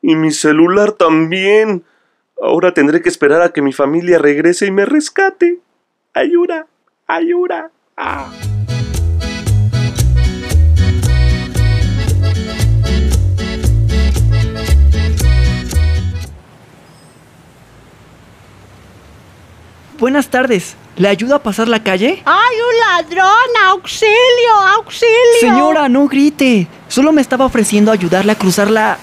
Y mi celular también. Ahora tendré que esperar a que mi familia regrese y me rescate. Ayuda, ayuda. Ah. Buenas tardes. ¿Le ayudo a pasar la calle? ¡Ay, un ladrón! ¡Auxilio! ¡Auxilio! Señora, no grite. Solo me estaba ofreciendo ayudarle a cruzar la...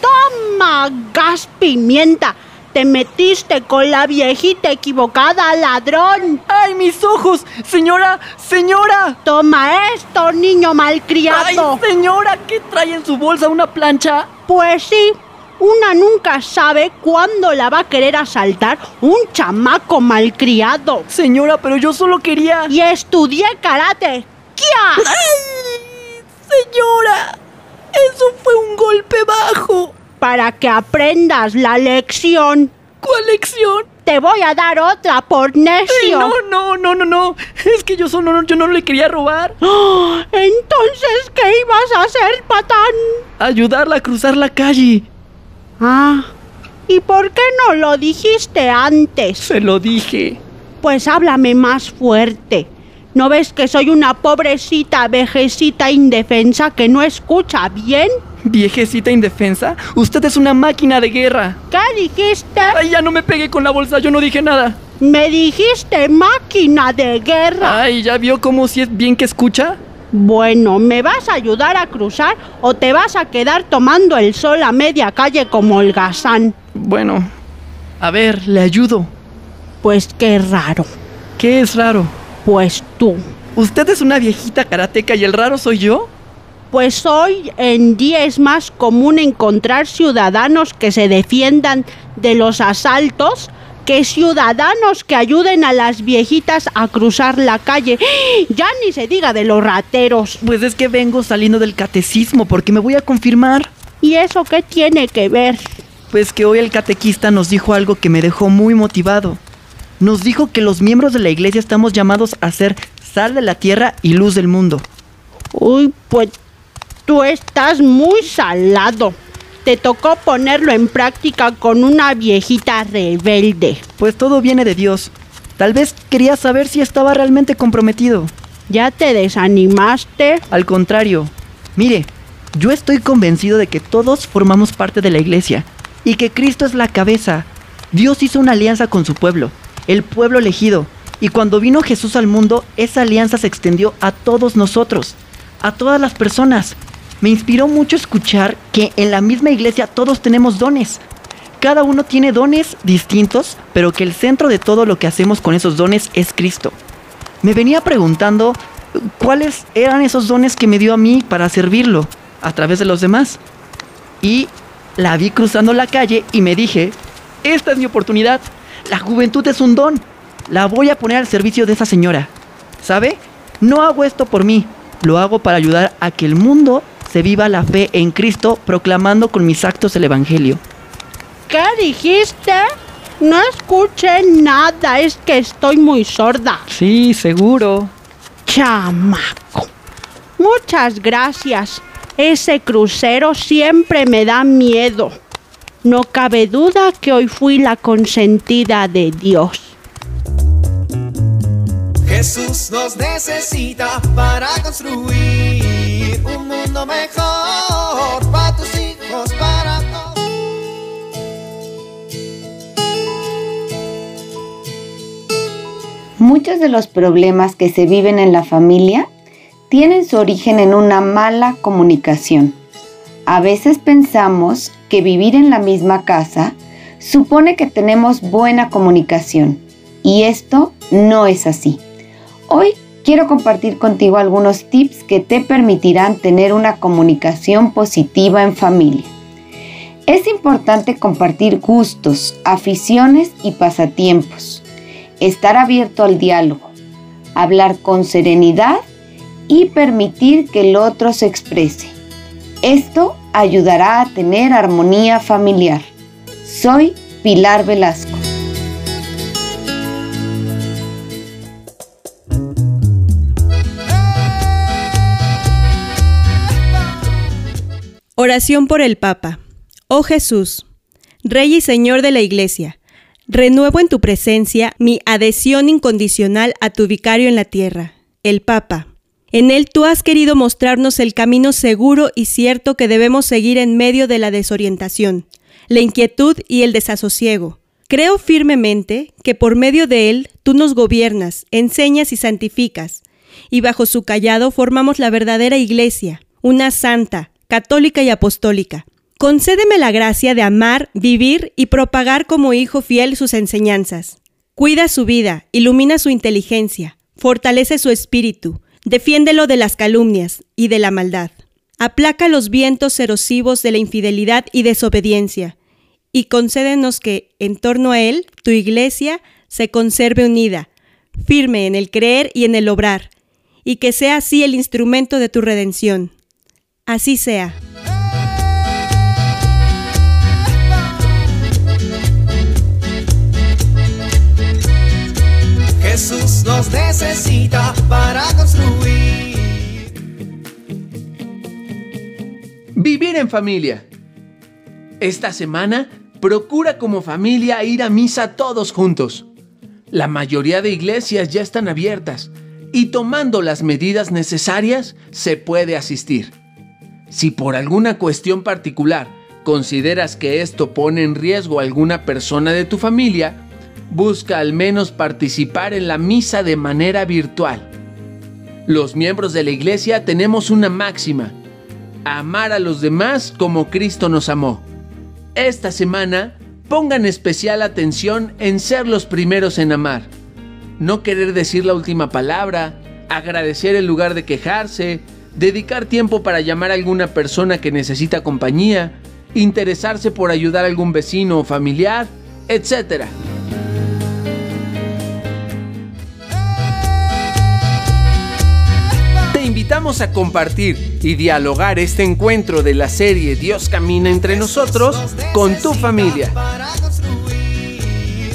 ¡Toma, gas pimienta! Te metiste con la viejita equivocada, ladrón. ¡Ay, mis ojos! Señora, señora. Toma esto, niño malcriado. ¡Ay, señora! ¿Qué trae en su bolsa una plancha? Pues sí, una nunca sabe cuándo la va a querer asaltar un chamaco malcriado. Señora, pero yo solo quería... Y estudié karate. ¡Kia! ¡Ay! Señora, eso fue un golpe bajo. Para que aprendas la lección. ¿Cuál lección? Te voy a dar otra por necio. Ay, no, no, no, no, no. Es que yo solo yo no le quería robar. ¡Oh! Entonces, ¿qué ibas a hacer, patán? Ayudarla a cruzar la calle. Ah, ¿y por qué no lo dijiste antes? Se lo dije. Pues háblame más fuerte. ¿No ves que soy una pobrecita vejecita indefensa que no escucha bien? ¿Viejecita indefensa? Usted es una máquina de guerra. ¿Qué dijiste? Ay, ya no me pegué con la bolsa, yo no dije nada. Me dijiste máquina de guerra. Ay, ¿ya vio cómo si es bien que escucha? Bueno, ¿me vas a ayudar a cruzar o te vas a quedar tomando el sol a media calle como holgazán? Bueno, a ver, le ayudo. Pues qué raro. ¿Qué es raro? Pues tú. ¿Usted es una viejita karateca y el raro soy yo? Pues hoy en día es más común encontrar ciudadanos que se defiendan de los asaltos que ciudadanos que ayuden a las viejitas a cruzar la calle. Ya ni se diga de los rateros. Pues es que vengo saliendo del catecismo porque me voy a confirmar. ¿Y eso qué tiene que ver? Pues que hoy el catequista nos dijo algo que me dejó muy motivado. Nos dijo que los miembros de la iglesia estamos llamados a ser sal de la tierra y luz del mundo. Uy, pues tú estás muy salado. Te tocó ponerlo en práctica con una viejita rebelde. Pues todo viene de Dios. Tal vez quería saber si estaba realmente comprometido. ¿Ya te desanimaste? Al contrario. Mire, yo estoy convencido de que todos formamos parte de la iglesia y que Cristo es la cabeza. Dios hizo una alianza con su pueblo, el pueblo elegido. Y cuando vino Jesús al mundo, esa alianza se extendió a todos nosotros, a todas las personas. Me inspiró mucho escuchar que en la misma iglesia todos tenemos dones. Cada uno tiene dones distintos, pero que el centro de todo lo que hacemos con esos dones es Cristo. Me venía preguntando cuáles eran esos dones que me dio a mí para servirlo a través de los demás. Y la vi cruzando la calle y me dije, esta es mi oportunidad. La juventud es un don. La voy a poner al servicio de esa señora. ¿Sabe? No hago esto por mí. Lo hago para ayudar a que el mundo se viva la fe en Cristo proclamando con mis actos el Evangelio. ¿Qué dijiste? No escuché nada, es que estoy muy sorda. Sí, seguro. Chamaco. Muchas gracias. Ese crucero siempre me da miedo. No cabe duda que hoy fui la consentida de Dios. Jesús nos necesita para construir mejor para tus hijos, para todos. Muchos de los problemas que se viven en la familia tienen su origen en una mala comunicación. A veces pensamos que vivir en la misma casa supone que tenemos buena comunicación y esto no es así. Hoy quiero compartir contigo algunos tips que te permitirán tener una comunicación positiva en familia. Es importante compartir gustos, aficiones y pasatiempos, estar abierto al diálogo, hablar con serenidad y permitir que el otro se exprese. Esto ayudará a tener armonía familiar. Soy Pilar Velasco. Oración por el Papa. Oh Jesús, Rey y Señor de la Iglesia, renuevo en tu presencia mi adhesión incondicional a tu vicario en la tierra, el Papa. En él tú has querido mostrarnos el camino seguro y cierto que debemos seguir en medio de la desorientación, la inquietud y el desasosiego. Creo firmemente que por medio de él tú nos gobiernas, enseñas y santificas, y bajo su callado formamos la verdadera Iglesia, una santa, católica y apostólica. Concédeme la gracia de amar, vivir y propagar como hijo fiel sus enseñanzas. Cuida su vida, ilumina su inteligencia, fortalece su espíritu, defiéndelo de las calumnias y de la maldad. Aplaca los vientos erosivos de la infidelidad y desobediencia, y concédenos que, en torno a él, tu iglesia se conserve unida, firme en el creer y en el obrar, y que sea así el instrumento de tu redención. Así sea. Jesús nos necesita para construir. Vivir en familia. Esta semana procura como familia ir a misa todos juntos. La mayoría de iglesias ya están abiertas y tomando las medidas necesarias se puede asistir. Si por alguna cuestión particular consideras que esto pone en riesgo a alguna persona de tu familia, busca al menos participar en la misa de manera virtual. Los miembros de la iglesia tenemos una máxima, amar a los demás como Cristo nos amó. Esta semana pongan especial atención en ser los primeros en amar. No querer decir la última palabra, agradecer en lugar de quejarse, dedicar tiempo para llamar a alguna persona que necesita compañía, interesarse por ayudar a algún vecino o familiar, etc. Te invitamos a compartir y dialogar este encuentro de la serie Dios camina entre nosotros con tu familia.